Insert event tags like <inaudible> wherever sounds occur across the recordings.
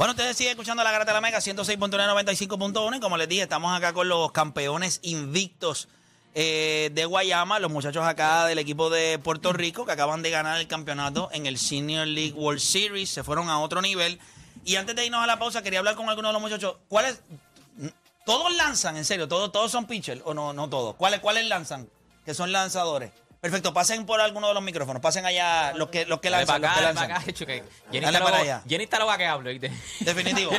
Bueno, ustedes siguen escuchando la Garata de la Mega 106.995.1 y como les dije, estamos acá con los campeones invictos eh, de Guayama, los muchachos acá del equipo de Puerto Rico que acaban de ganar el campeonato en el Senior League World Series, se fueron a otro nivel. Y antes de irnos a la pausa, quería hablar con algunos de los muchachos. ¿Cuáles? ¿Todos lanzan, en serio? ¿Todos, todos son pitchers o no, no todos? ¿Cuáles, ¿Cuáles lanzan? Que son lanzadores. Perfecto, pasen por alguno de los micrófonos, pasen allá los que, los que Dale lanzan. para los que acá, dale lanzan. para acá, hecho que Jenny Dale está para loca- allá. Jenny está. Definitivo.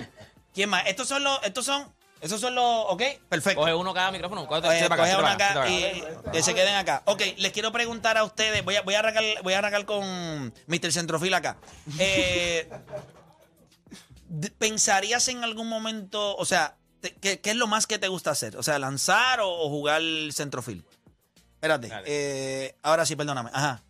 <laughs> ¿Quién más? Estos son los, estos son, esos son los, ok, perfecto. Coge uno cada micrófono. Coge, Oye, coge acá, acá acá, acá. y que se queden acá. Ok, les quiero preguntar a ustedes, voy a, voy a, arrancar, voy a arrancar con Mr. Centrofil acá. Eh, d- <laughs> ¿Pensarías en algún momento, o sea, te- ¿qué, qué es lo más que te gusta hacer? O sea, lanzar o, o jugar centrofil. Espérate, eh, ahora sí, perdóname. Ajá.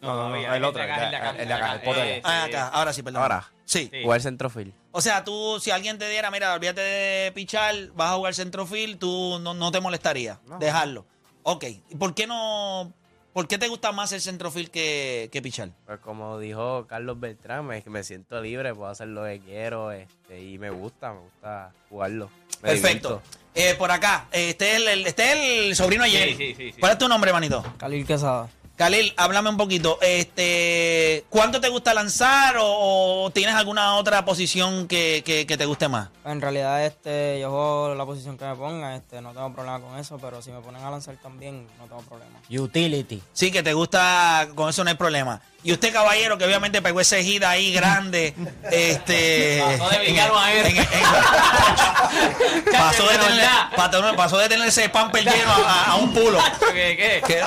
No, no, no, el otro, el de acá, el de acá, el pote de allá. Ah, acá, ahora sí, perdóname. Ahora. Sí. Jugar centrofil. O sea, tú, si alguien te diera, mira, olvídate de pichar, vas a jugar centrofil, tú no, no te molestaría dejarlo. Ok. ¿Y por qué no? ¿Por qué te gusta más el centrofil que, que pichar? Pues como dijo Carlos Beltrán, me, me siento libre, puedo hacer lo que quiero este, y me gusta, me gusta jugarlo. Me Perfecto. Eh, por acá, eh, este es el, este es el sobrino de Sí, Jerry. sí, sí, sí. ¿Cuál es tu nombre, manito? Khalil Quesada. Khalil, háblame un poquito. Este, ¿Cuánto te gusta lanzar o, o tienes alguna otra posición que, que- que te guste más? En realidad, este, yo juego la posición que me ponga, este, no tengo problema con eso, pero si me ponen a lanzar también, no tengo problema. Utility. Sí, que te gusta, con eso no hay problema. Y usted, caballero, que obviamente pegó ese hit ahí grande, <laughs> este... Pasó de a él. en- en- <laughs> pasó, de tener, pasó, pasó de tener ese pamper lleno a, a un pulo. <laughs> ¿Qué? ¿Qué?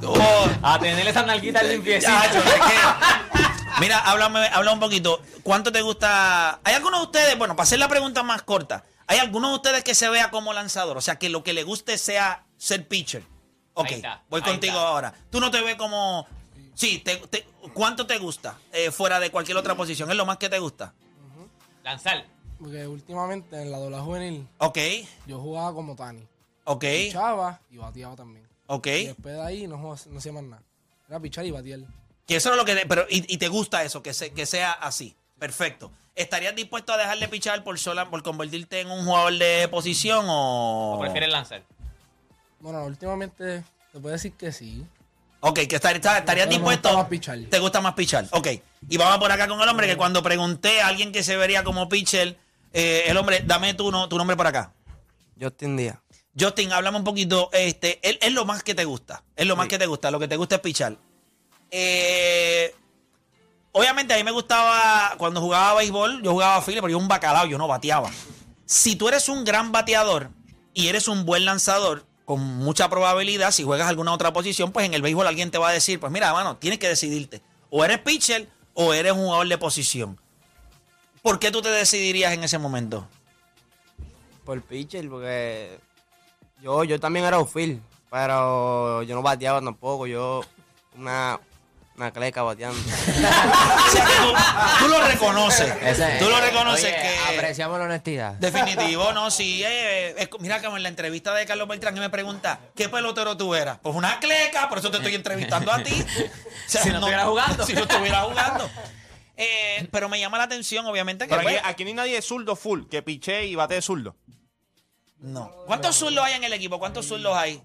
Oh, A tenerle esas nalguitas limpiecitas. chacho, es que- Mira, háblame, habla un poquito. ¿Cuánto te gusta? ¿Hay algunos de ustedes, bueno, para hacer la pregunta más corta, ¿hay algunos de ustedes que se vea como lanzador? O sea, que lo que le guste sea ser pitcher. Ok, está, voy contigo está. ahora. Tú no te ves como... Sí, te- te- ¿cuánto te gusta eh, fuera de cualquier otra posición? ¿Es lo más que te gusta? Lanzar. Porque últimamente en la doble juvenil Ok, yo jugaba como Tani. ok, Pichaba y bateaba también. Ok. Y después de ahí no, no hacía más nada. Era pichar y batear. Que eso es lo que... pero, y, y te gusta eso, que, se- que sea así. Perfecto. ¿Estarías dispuesto a dejar de pichar por, sola, por convertirte en un jugador de posición o...? ¿O prefieres lanzar? Bueno, últimamente te puedo decir que sí. Ok, que estar- estar- estarías dispuesto. gusta más pichar. Te gusta más pichar. Ok. Y vamos por acá con el hombre que cuando pregunté a alguien que se vería como pitcher, eh, el hombre, dame tu, no- tu nombre por acá. Justin Díaz. Justin, háblame un poquito. Este, es, es lo más que te gusta. Es lo más que te gusta. Lo que te gusta es pichar. Eh, obviamente a mí me gustaba cuando jugaba béisbol, yo jugaba file, pero yo un bacalao, yo no bateaba. Si tú eres un gran bateador y eres un buen lanzador, con mucha probabilidad, si juegas alguna otra posición, pues en el béisbol alguien te va a decir, pues mira, mano, tienes que decidirte. O eres pitcher o eres un jugador de posición. ¿Por qué tú te decidirías en ese momento? Por pitcher, porque yo, yo también era outfield, pero yo no bateaba tampoco, yo una, una cleca bateando. Tú, <laughs> tú lo reconoces. Ese- tú lo reconoces Oye, que... Apreciamos la honestidad. Definitivo, <laughs> no, sí. eh, es mira, como en la entrevista de Carlos Beltrán, que me pregunta, ¿qué pelotero tú eras? Pues una cleca, por eso te estoy entrevistando a ti. <laughs> O sea, Si no estuviera jugando. Si no estuviera jugando. Eh, pero me llama la atención, obviamente, que... Pero aquí, pues, aquí no hay nadie zurdo full, que piche y bate de zurdo. No. ¿Cuántos zurdos hay en el equipo? ¿Cuántos zurdos hay?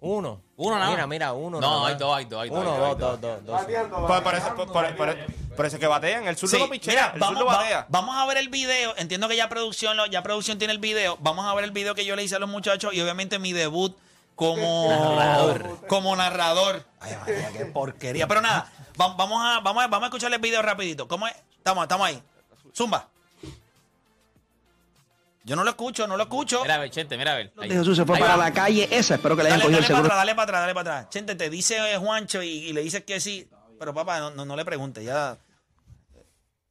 Uno. Uno nada. Mira, mira, uno. No, nada hay dos, hay dos, hay dos. Uno, dos, dos, dos, dos, es que batean. El zurdo Sí, no pichea, mira, el vamos, zurdo va- batea. vamos a ver el video. Entiendo que ya producción, lo- ya producción tiene el video. Vamos a ver el video que yo le hice a los muchachos y obviamente mi debut como <laughs> narrador. Como narrador. Ay, María, qué porquería. Pero nada, va- vamos a, vamos a, vamos a escuchar el video rapidito. ¿Cómo es? Estamos, estamos ahí. Zumba. Yo no lo escucho, no lo escucho. Mira a ver, Chente, mira a ver. Ahí. de Jesús se fue Ahí para va. la calle esa. Espero que le hayan Dale, cogido dale el para seguro. atrás, dale para atrás, dale para atrás. Chente, te dice eh, Juancho y, y le dices que sí. Pero papá, no, no, no le pregunte, ya.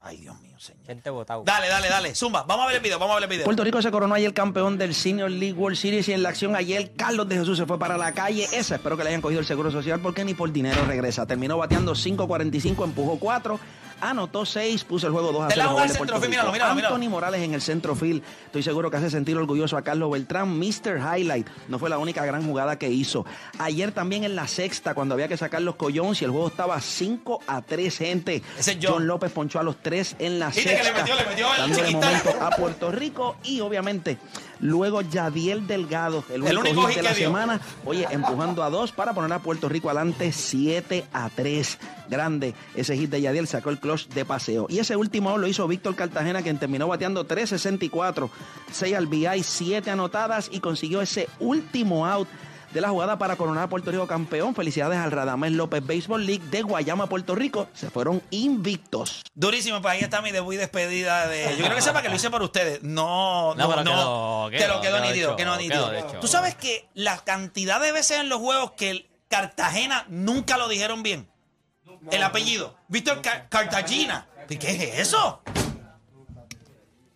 Ay, Dios mío, señor. Gente botado. Dale, dale, dale. Zumba, vamos a ver el video, vamos a ver el video. Puerto Rico se coronó ayer campeón del Senior League World Series y en la acción ayer Carlos de Jesús se fue para la calle esa. Espero que le hayan cogido el seguro social porque ni por dinero regresa. Terminó bateando 5.45, empujó 4, anotó seis, puso el juego 2 a Te la 0 a jugó favor al de Puerto centrofield, míralo, míralo, míralo. Anthony Morales en el centrofield. Estoy seguro que hace sentir orgulloso a Carlos Beltrán. Mr. Highlight. No fue la única gran jugada que hizo. Ayer también en la sexta, cuando había que sacar los collones y el juego estaba 5 a 3, gente. Ese es John. John López ponchó a los tres en la Viste que le sexta. metió, le metió el dándole momento a Puerto Rico y obviamente luego Yadiel Delgado, el único, único hit hit de la dio. semana, oye, empujando a dos para poner a Puerto Rico adelante 7 a 3. Grande ese hit de Yadiel, sacó el clutch de paseo. Y ese último out lo hizo Víctor Cartagena, quien terminó bateando 3.64, 6 al BI, 7 anotadas y consiguió ese último out de la jugada para coronar a Puerto Rico campeón. Felicidades al Radamés López Baseball League de Guayama, Puerto Rico. Se fueron invictos. Durísimo, pues ahí está mi debut y despedida de. Yo creo que sepa que lo hice por ustedes. No, no, No, pero no. quedó- Te lo quedó- quedó nítido, quedó nítido. Tú sabes que la cantidad de veces en los juegos que el Cartagena nunca lo dijeron bien. El apellido. Víctor Ca- Cartagena. ¿Qué es eso?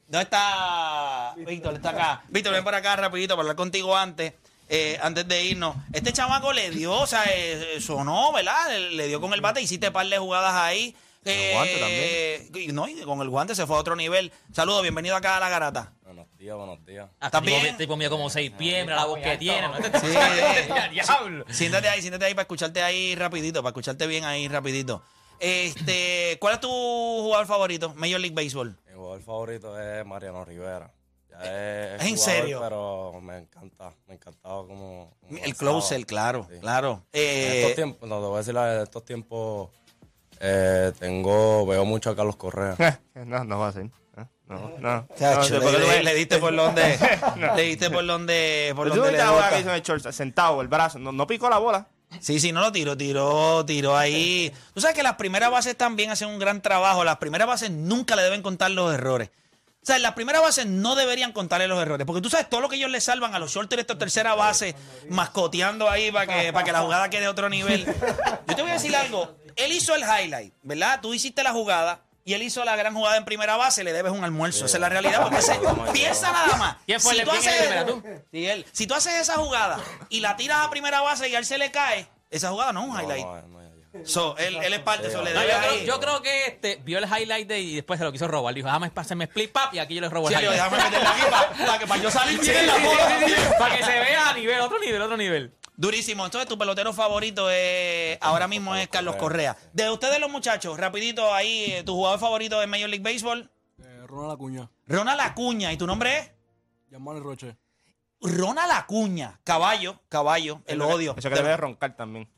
¿Dónde está Víctor? Está acá. Víctor, ven por acá rapidito para hablar contigo antes. Eh, antes de irnos. Este chamaco le dio, o sea, eh, sonó, ¿verdad? Le, le dio con el bate, hiciste par de jugadas ahí. el guante también. No, y con el guante se fue a otro nivel. Saludos, bienvenido acá a la garata. Buenos días, buenos días. Hasta ¿Estás bien? tipo, tipo mío como seis pies, mira la voz que tiene. ¿no? Sí. <laughs> Diablo. Siéntate ahí, siéntate ahí para escucharte ahí rapidito, para escucharte bien ahí rapidito. Este, ¿cuál es tu jugador favorito? Major League Baseball. Mi jugador favorito es Mariano Rivera. Es, ¿Es en jugador, serio? Pero me encanta, me encantaba como. como El closer, claro, Sí. claro. En Eh, estos tiempos, no, te voy a decir, la- en estos tiempos eh, tengo, veo mucho a Carlos Correa. <laughs> No, no va a ser. ¿eh? No, no. chacho, No, le, le diste por donde, <laughs> le diste por donde, por donde le hizo el short, sentado, el brazo, no, no picó la bola. Sí, sí, no lo tiró, tiró, tiró ahí. Tú sabes que las primeras bases también hacen un gran trabajo. Las primeras bases nunca le deben contar los errores. O sea, las primeras bases no deberían contarle los errores. Porque tú sabes todo lo que ellos le salvan a los shorters estos tercera base, mascoteando ahí para que, para que la jugada quede a otro nivel. Yo te voy a decir algo. Él hizo el highlight, ¿verdad? Tú hiciste la jugada y él hizo la gran jugada en primera base, le debes un almuerzo. Esa es la realidad. Porque se, piensa nada más. ¿Quién fue Si el tú haces- primera, tú? Sí, él. Si tú haces esa jugada y la tiras a primera base y a él se le cae, esa jugada no es un No, highlight. no, no, ya. So, él, él es parte, eso le No, yo, creo, ahí. yo creo que este vio el highlight de y después se lo quiso robar. Dijo, déjame hacerme split pap y aquí yo le robo el Leo, highlight. déjame meterla aquí para, que para yo salir Sí, bien en la bola. sí, sí, para que se vea a nivel, otro nivel, otro nivel. Durísimo. Entonces, tu pelotero favorito es, ahora mismo es Carlos Correa. De ustedes los muchachos, rapidito ahí, eh, tu jugador favorito de Major League Baseball, Eh, Ronald Acuña, Ronald Acuña. ¿Y tu nombre es? Yamani Roche. Ronald Acuña. Caballo, caballo, el odio. Eso que debe roncar también.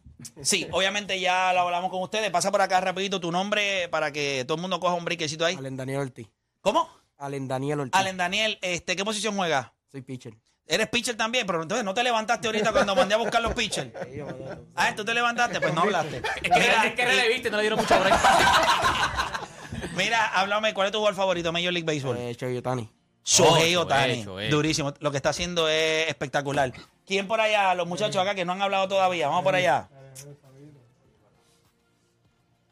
Sí, obviamente ya lo hablamos con ustedes. Pasa por acá rapidito tu nombre para que todo el mundo coja un briquecito ahí. Allen Daniel Ortiz. ¿Cómo? Allen Daniel Ortiz. Allen Daniel, este, ¿qué posición juega? Soy pitcher. Eres pitcher también, pero entonces no te levantaste ahorita cuando mandé a buscar los pitchers. <laughs> Ah, tú te levantaste, pues no hablaste. <laughs> Es que, Mira, es que releviste, no le dieron mucho break. <laughs> mira, háblame, ¿cuál es tu jugador favorito de Major League Baseball? Eh, Shohei Ohtani. Shohei Oh, Otani. Shohei. Durísimo. Lo que está haciendo es espectacular. ¿Quién por allá? Los muchachos acá que no han hablado todavía. Vamos por allá.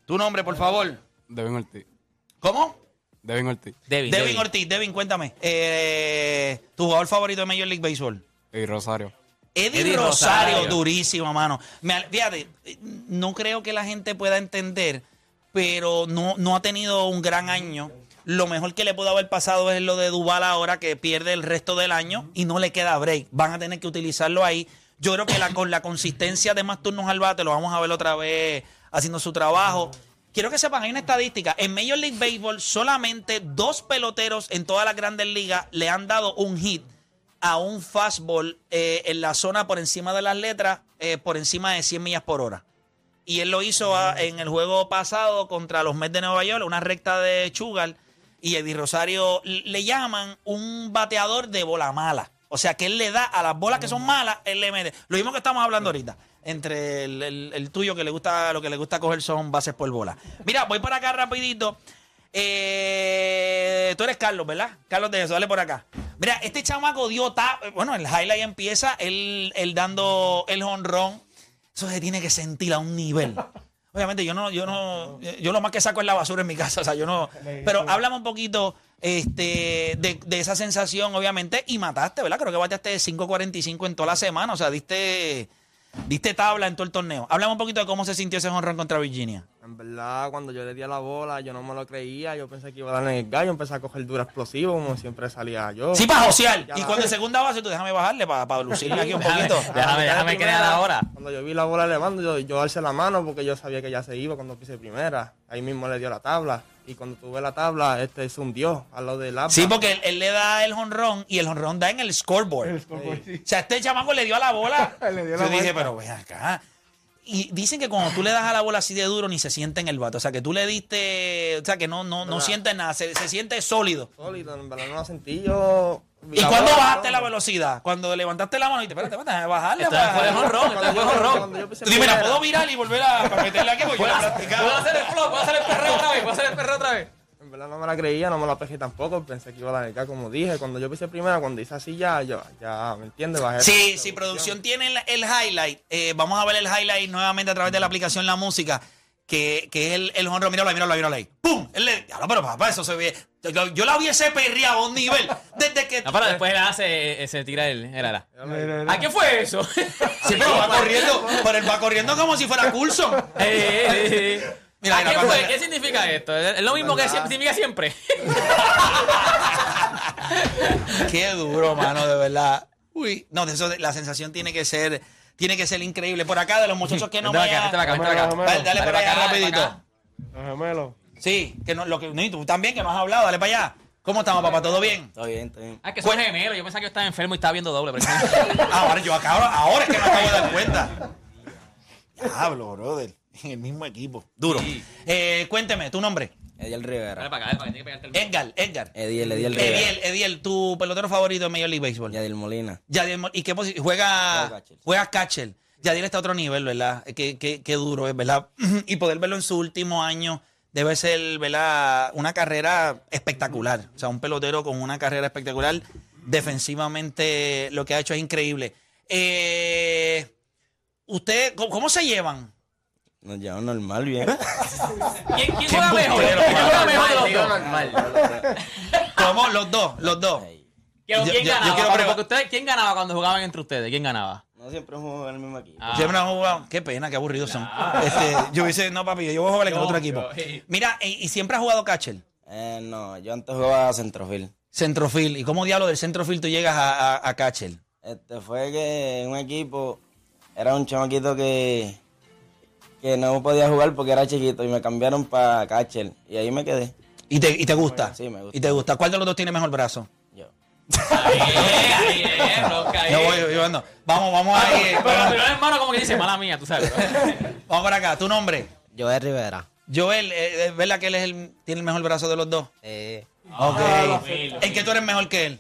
Tu nombre, por favor. Devin Ortiz. ¿Cómo? Devin Ortiz. Devin, Devin, Devin. Ortiz. Devin, cuéntame. Eh, tu jugador favorito de Major League Baseball. Y Rosario. Eddie, Eddie Rosario, Rosario. durísimo, mano. Me fíjate, no creo que la gente pueda entender, pero no, no ha tenido un gran año. Lo mejor que le pudo haber pasado es lo de Duval ahora, que pierde el resto del año y no le queda break. Van a tener que utilizarlo ahí. Yo creo que la, con la consistencia de más turnos al bate, lo vamos a ver otra vez haciendo su trabajo. Quiero que sepan, hay una estadística. En Major League Baseball, solamente dos peloteros en todas las grandes ligas le han dado un hit a un fastball eh, en la zona por encima de las letras, eh, por encima de 100 millas por hora. Y él lo hizo ah, en el juego pasado contra los Mets de Nueva York, una recta de Chugal. Y Eddie Rosario le llaman un bateador de bola mala. O sea que él le da a las bolas que son malas, él le mete. Lo mismo que estamos hablando ahorita. Entre el, el- el tuyo que le gusta, lo que le gusta coger son bases por bola. Mira, voy por acá rapidito. Eh, tú eres Carlos, ¿verdad? Carlos de eso, dale por acá. Mira, este chamaco dio Bueno, el highlight empieza, él, él dando el honrón. Eso se tiene que sentir a un nivel. <laughs> Obviamente, yo no, yo no, yo lo más que saco es la basura en mi casa. <laughs> O sea, yo no. Pero háblame un poquito este, de, de esa sensación, obviamente, y mataste, ¿verdad? Creo que bateaste 5.45 en toda la semana. O sea, diste, diste tabla en todo el torneo. Háblame un poquito de cómo se sintió ese honrón contra Virginia. En verdad, cuando yo le di a la bola, yo no me lo creía. Yo pensé que iba a darle en el gallo. Empecé a coger dura explosivo, como siempre salía yo. Sí, para josear. Y cuando en segunda base, tú déjame bajarle para lucirme aquí un poquito. déjame, déjame crear ahora. Cuando yo vi la bola elevando, yo, yo alcé la mano porque yo sabía que ya se iba cuando pise primera. Ahí mismo le dio la tabla. Y cuando tuve la tabla, este se hundió a lo del APA. Sí, porque él, él le da el honrón y el honrón da en el scoreboard. O sea, este chamaco le dio a la bola. <laughs> Le dio yo la dije, vuelta. pero ven acá. Y dicen que cuando tú le das a la bola así de duro, ni se siente en el vato. O sea, que tú le diste. O sea, que no, no, no sientes nada. Se, se siente sólido. Sólido, en verdad no la sentí yo. ¿Y cuándo bola, bajaste no. la velocidad? Cuando levantaste la mano y te espérate, espérate, bajarle. Esto para- fue de honrón, esto fue Tú dime, ¿la puedo virar y volver a para meterle aquí? Porque yo la he practicado. ¿Puedo hacer el flow? ¿Puedo hacer el perreo otra vez? ¿Puedo hacer el perreo otra vez? Verdad no me la creía, no me la pesqué tampoco. Pensé que iba a dar el K, como dije. Cuando yo pise primera, cuando hice así ya, yo, ya, ¿me entiendes? Bajé Sí, la sí, producción tiene el, el highlight. Eh, vamos a ver el highlight nuevamente a través de la aplicación La Música, que, que es el, el honro. Míralo ahí, míralo ahí, míralo ahí. ¡Pum! Él le, ya, no, pero papá, eso se ve. Yo, yo la hubiese perreado a un nivel desde que. No, pero después él hace, se tira el, el ala. ¿A qué fue eso? Sí, pero va <laughs> corriendo, pero él va corriendo como si fuera Coulson. <laughs> Eh, eh, eh. Mira, ¿A mira, qué cuando- fue? ¿Qué significa esto? ¿Es lo mismo que significa siempre? <laughs> Qué duro, mano, de verdad. Uy, no, de eso, de- la sensación tiene que ser, tiene que ser increíble. Por acá, de los muchachos que no Vente me. para acá, vente para acá, vente para acá. Dale, dale por allá para acá, dale rapidito. para acá. Los gemelos. Sí, que no, lo que, no, y tú también, que no has hablado, dale para allá. ¿Cómo estamos, papá? ¿Todo bien? Está bien, está bien. Ah, que son gemelos. Yo pensaba que yo estaba enfermo y estaba viendo doble. pero- <laughs> Ah, ahora yo acá, ahora, ahora es que me acabo de dar cuenta. Diablo, brother. En el mismo equipo. Duro. Eh, cuénteme, tu nombre. Ediel Dale Rivera. para acá, dale para acá. tiene que pegarte el- Edgar, Edgar. Ediel, Ediel Ediel, Ediel, tu pelotero favorito en Major League Baseball. Yadiel Molina. Yadiel ¿Y qué posición? Juega Juega, catcher. juega catcher. Yadiel está a otro nivel, ¿verdad? Qué, qué, qué duro es, ¿verdad? <clears throat> Y poder verlo en su último año debe ser, ¿verdad? Una carrera espectacular. O sea, un pelotero con una carrera espectacular. Defensivamente lo que ha hecho es increíble. Eh, ¿Usted, cómo, cómo se llevan? Nos llevamos normal, bien. ¿Quién, quién Qué juega mejor? ¿Quién juega mejor de los dos? ¿Cómo? Los dos, los dos. Yo- ¿Quién yo- yo ganaba? quiero Porque ustedes- ¿Quién ganaba cuando jugaban entre ustedes? ¿Quién ganaba? No siempre jugamos en el mismo equipo. Ah. Siempre han jugado. Qué pena, qué aburridos son. Este, yo hubiese, no, papi, yo voy a jugar en el No, otro equipo. yo- sí. Mira, y, y siempre has jugado catcher. Eh, no, yo antes jugaba centrofil. Centrofil. ¿Y cómo diablo del centrofil tú llegas a, a, a catcher? Este fue que en un equipo era un chamaquito que, que no podía jugar porque era chiquito y me cambiaron para catcher y ahí me quedé. ¿Y te, y te gusta? Sí, me gusta. ¿Y te gusta? ¿Cuál de los dos tiene mejor brazo? Yo. Ahí, ahí, ahí, ahí. Yo voy, yo ando. Vamos, vamos ahí. Pero, Vamos, pero el hermano como que dice, mala mía, tú sabes. <laughs> vamos para acá. ¿Tu nombre? Joel Rivera. Joel, eh, ¿es verdad que él es el, tiene el mejor brazo de los dos? Eh, Ok. filo, ¿En qué tú eres mejor que él?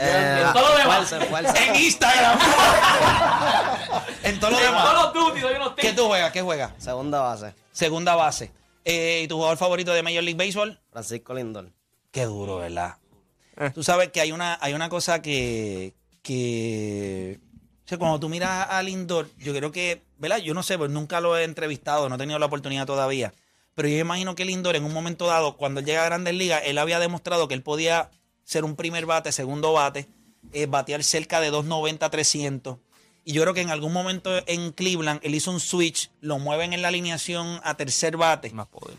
En todo lo demás. En Instagram. <laughs> en todo lo En demás. ¿Qué tú juegas? ¿Qué juegas? Segunda base. Segunda base. Eh, ¿Y tu jugador favorito de Major League Baseball? Francisco Lindor. Qué duro, ¿verdad? Tú sabes que hay una, hay una cosa que, que o sea, cuando tú miras a Lindor, yo creo que, ¿verdad? Yo no sé, pues nunca lo he entrevistado, no he tenido la oportunidad todavía. Pero yo imagino que Lindor en un momento dado, cuando él llega a Grandes Ligas, él había demostrado que él podía ser un primer bate, segundo bate, eh, batear cerca de 290, 300. Y yo creo que en algún momento en Cleveland él hizo un switch, lo mueven en la alineación a tercer bate Más poder.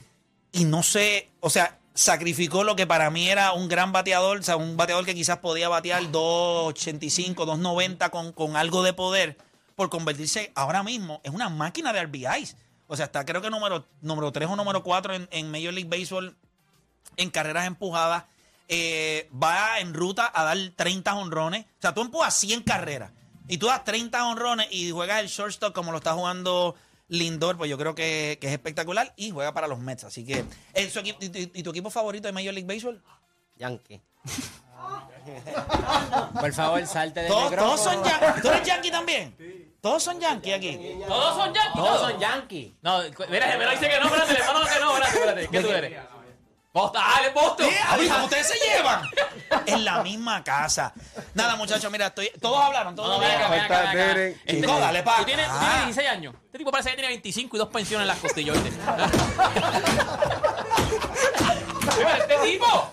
y no sé, o sea, sacrificó lo que para mí era un gran bateador, o sea, un bateador que quizás podía batear 285, 290 con, con algo de poder, por convertirse ahora mismo en una máquina de RBIs. O sea, está creo que número, número 3 o número 4 en, en Major League Baseball en carreras empujadas. Eh, va en ruta a dar 30 honrones. O sea, tú empujas 100 carreras y tú das 30 honrones y juegas el shortstop como lo está jugando Lindor, pues yo creo que, que es espectacular y juega para los Mets. Así que, ¿en su equipo- y, tu equipo favorito de Major League Baseball? Yankee. <laughs> Por favor, salte del Todos, todos son Yankees. ¿Tú eres Yankee también? Todos son Yankees aquí. Todos son yankees. Todos son Yankees. No, mira, Gemelo dice que no, espérate, el hermano que no, espérate, espérate. ¿Qué tú eres? Ah, él es Boston. Mira, ustedes se llevan en la misma casa. Nada, muchachos, mira, estoy, todos hablaron, todos No, ven acá, ven acá, ven acá. Este, Chico, dale pa' Tú tienes, tú acá. tienes 16 años. Este tipo parece que tiene 25 y dos pensiones en las costillas, ¿oíste? <laughs> Mira, este tipo.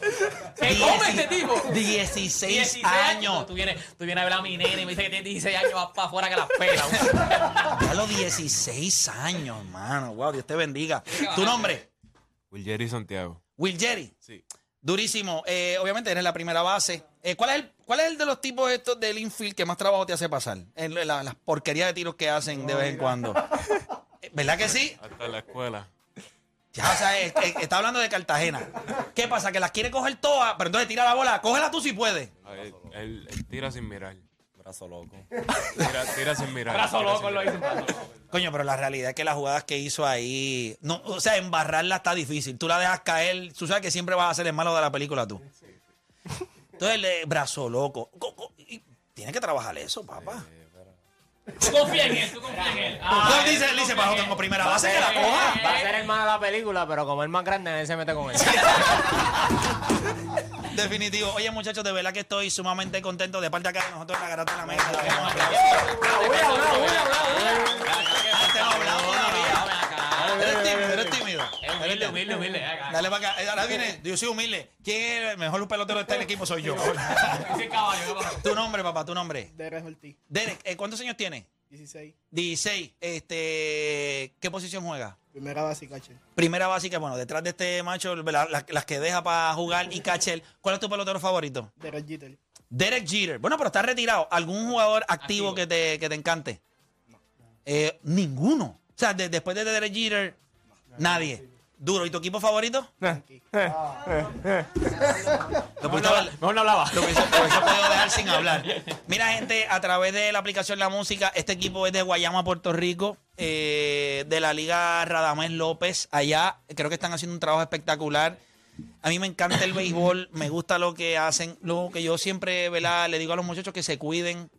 ¿Qué come este tipo? 16, 16 años. Tú vienes, tú vienes a ver a mi nene y me dice que tiene 16 años, vas para afuera que las pela. <laughs> Ya los 16 años, hermano. Wow, Dios te bendiga. ¿Tu nombre? Wilgeri Santiago. Will Jerry. Sí. Durísimo. Eh, obviamente eres la primera base. Eh, ¿cuál, es el, ¿Cuál es el de los tipos estos del infield que más trabajo te hace pasar? En la- las porquerías de tiros que hacen de vez en cuando. Eh, ¿Verdad que sí? Hasta la escuela. Ya, o sea, está hablando de Cartagena. ¿Qué pasa? Que las quiere coger todas, pero entonces tira la bola. Cógela tú si puedes. Él tira sin mirar. Brazo loco. <laughs> Tira, tira sin mirar. Brazo tira loco sin lo dice. brazo loco. Coño, pero la realidad es que las jugadas que hizo ahí. No, o sea, embarrarla está difícil. Tú la dejas caer. Tú sabes que siempre vas a ser el malo de la película tú. Entonces, el brazo loco. Tienes que trabajar eso, papá. Tú confías en él, tú confías en él. Ah, él dice, él dice, bajo tengo primera base que la coja. Va a ser el malo de la película, pero como el más grande, él se mete con él. <laughs> Definitivo. Oye, muchachos, de verdad que estoy sumamente contento de parte acá de nosotros en la garata de la mesa. Te hemos hablado todavía. Eres tímido, eres tímido. Es humilde, humilde, humilde. Dale para acá. Eh, Ahora viene, yo soy humilde. ¿Quién es el mejor pelotero de este equipo? Soy yo. <laughs> Tu nombre, papá, tu nombre. Derek Ortiz, Derek, eh, ¿cuántos años tienes? 16. 16. Este, ¿Qué posición juega? Primera base y catcher. Primera básica, bueno, detrás de este macho, la- la- las que deja para jugar y catcher. ¿Cuál es tu pelotero favorito? Derek Jeter. Derek Jeter. Bueno, pero está retirado. ¿Algún jugador activo, Activo. Que, te, que te encante? Eh, ninguno. O sea, de- después de Derek Jeter, nadie. Duro. ¿Y tu equipo favorito? Lo pudiste haber- Mejor no hablaba. Lo hubiese, lo hubiese podido dejar sin hablar. Mira, gente, a través de la aplicación La Música, este equipo es de Guayama, Puerto Rico, eh, de la Liga Radamés López. Allá creo que están haciendo un trabajo espectacular. A mí me encanta el béisbol, me gusta lo que hacen. Lo que yo siempre ¿verdad? le digo a los muchachos que se cuiden,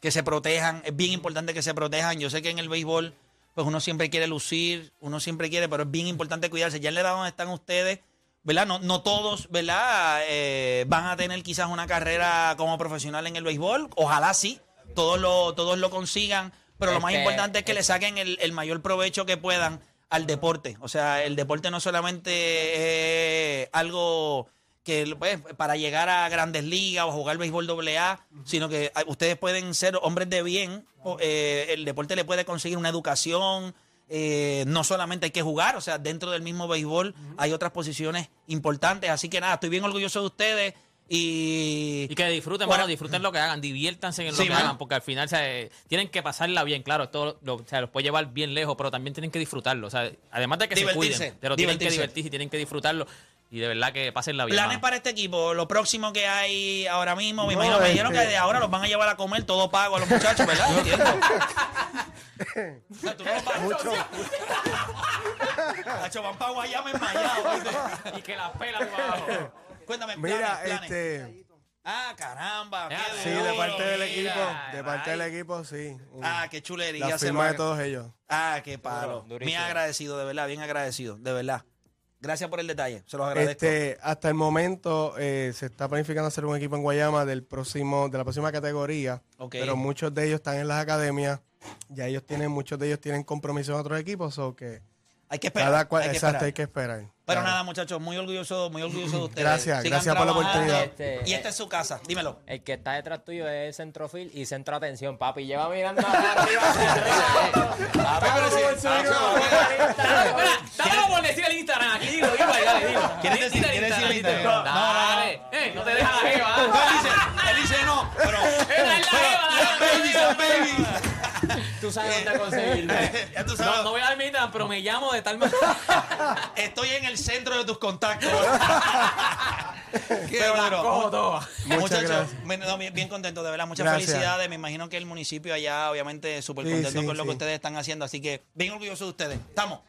que se protejan. Es bien importante que se protejan. Yo sé que en el béisbol, pues uno siempre quiere lucir, uno siempre quiere, pero es bien importante cuidarse. Ya en la edad donde están ustedes, ¿verdad? No, no todos, ¿verdad? Eh, van a tener quizás una carrera como profesional en el béisbol. Ojalá sí, todos lo, todos lo consigan. Pero lo más Este, importante es que le saquen el, el mayor provecho que puedan al deporte. O sea, el deporte no solamente es algo que pues, para llegar a grandes ligas o a jugar béisbol doble A, sino que ah, ustedes pueden ser hombres de bien. eh, el deporte le puede conseguir una educación. eh, no solamente hay que jugar, o sea, dentro del mismo béisbol hay otras posiciones importantes. Así que nada, estoy bien orgulloso de ustedes y, Y que disfruten, Bueno. bueno, disfruten lo que hagan, diviértanse en lo Sí, que hagan, porque al final o sea, tienen que pasarla bien, claro, esto lo, o sea, los puede llevar bien lejos, pero también tienen que disfrutarlo, o sea, además de que se cuiden, pero tienen que divertirse y tienen que disfrutarlo y de verdad que pasenla bien. Planes mano. para este equipo, lo próximo que hay ahora mismo, me No, imagino, me dijeron que este- de ahora los van a llevar a comer todo pago a los muchachos, ¿verdad? <laughs> Entiendo. <laughs> O sea, tú no los vas- Nacho, van para Guayama ¿viste? Y que la pela por abajo. Cuéntame, Mira, planes, planes. este. Ah, caramba, qué Sí, de parte del equipo. mira, De parte del equipo, sí. Ah, qué chulería. la se firma de todos ellos. Ah, qué palo. Duro, Bien agradecido, de verdad, bien agradecido, de verdad. Gracias por el detalle, se los agradezco. Este, hasta el momento eh, se está planificando hacer un equipo en Guayama del próximo, de la próxima categoría. Ok. Pero muchos de ellos están en las academias. Ya ellos tienen, muchos de ellos tienen compromiso en otros equipos, o que hay que esperar. cada cual, hay que exacto, esperar. hay que esperar. Pero Claro. nada, muchachos, muy orgulloso, muy orgulloso de ustedes. Gracias, Sigan gracias por la oportunidad. Este, Y esta es su casa, dímelo. El que está detrás tuyo es centrofil y centro atención, papi. Lleva mirando arriba. Papi, pero si- Espera, dámelo por decir el Instagram aquí, dilo, dilo, ahí, dale, dilo. ¿Quieres decir- Dile quieres decir el dile. Instagram? No, no, no. Dale, eh, no te No, él dice, él dice no, pero. Era la son babies. Tú sabes dónde conseguirme. Ya tú sabes. No, no voy a dar mi Instagram, pero me llamo de tal manera. Estoy en el centro de tus contactos. Qué Pero la duro. cojo toda. Muchas Muchachos, gracias. no, bien, bien contento, de verdad. Muchas Gracias. felicidades. Me imagino que el municipio allá, obviamente, súper Sí, contento sí, con lo que ustedes están haciendo. Así que bien orgulloso de ustedes. Estamos.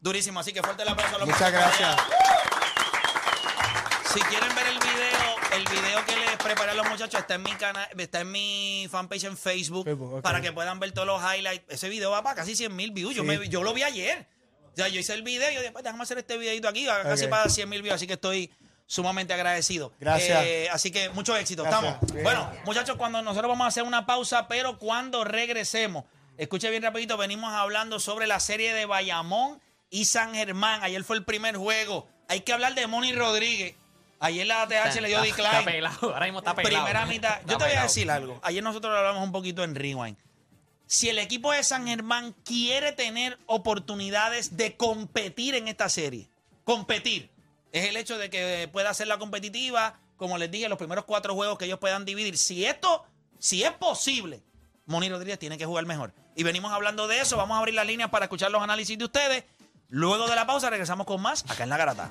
Durísimo. Así que fuerte el aplauso a los Muchas muchachos gracias. Si quieren ver el video, el video que les preparé a los muchachos está en mi canal, está en mi fanpage en Facebook, Facebook, ok. para que puedan ver todos los highlights. Ese video va para casi 100 mil views. Yo, Sí. me- yo lo vi ayer. O sea, yo hice el video y yo dije, pues déjame hacer este videito aquí, va casi Ok. para 100 mil views, así que estoy sumamente agradecido. Gracias. Eh, así que mucho éxito, Gracias. estamos. Bien. Bueno, muchachos, cuando nosotros vamos a hacer una pausa, pero cuando regresemos, escuche bien rapidito, venimos hablando sobre la serie de Bayamón y San Germán. Ayer fue el primer juego. Hay que hablar de Moni Rodríguez. Ayer la ATH le dio Está- Está decline. pelado, ahora mismo está pelado. Primera mitad. Yo te voy a decir algo. Ayer nosotros lo hablamos un poquito en Rewind. Si el equipo de San Germán quiere tener oportunidades de competir en esta serie, competir, es el hecho de que pueda hacer la competitiva, como les dije, los primeros cuatro juegos que ellos puedan dividir. Si esto, si es posible, Moni Rodríguez tiene que jugar mejor. Y venimos hablando de eso. Vamos a abrir las líneas para escuchar los análisis de ustedes. Luego de la pausa regresamos con más acá en La Garata.